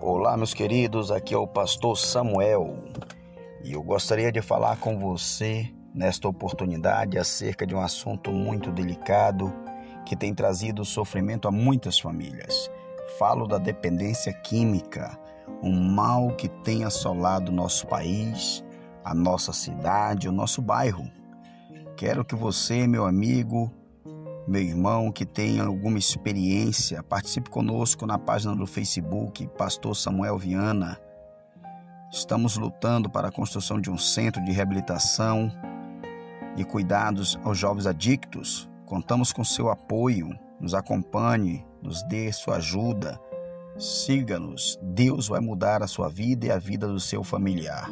Olá, meus queridos, aqui é o pastor Samuel e eu gostaria de falar com você nesta oportunidade acerca de um assunto muito delicado que tem trazido sofrimento a muitas famílias. Falo da dependência química, um mal que tem assolado nosso país, a nossa cidade, o nosso bairro. Quero que você, meu amigo, meu irmão que tenha alguma experiência, participe conosco na página do Facebook, Pastor Samuel Viana. Estamos lutando para a construção de um centro de reabilitação e cuidados aos jovens adictos. Contamos com seu apoio. Nos acompanhe, nos dê sua ajuda. Siga-nos. Deus vai mudar a sua vida e a vida do seu familiar.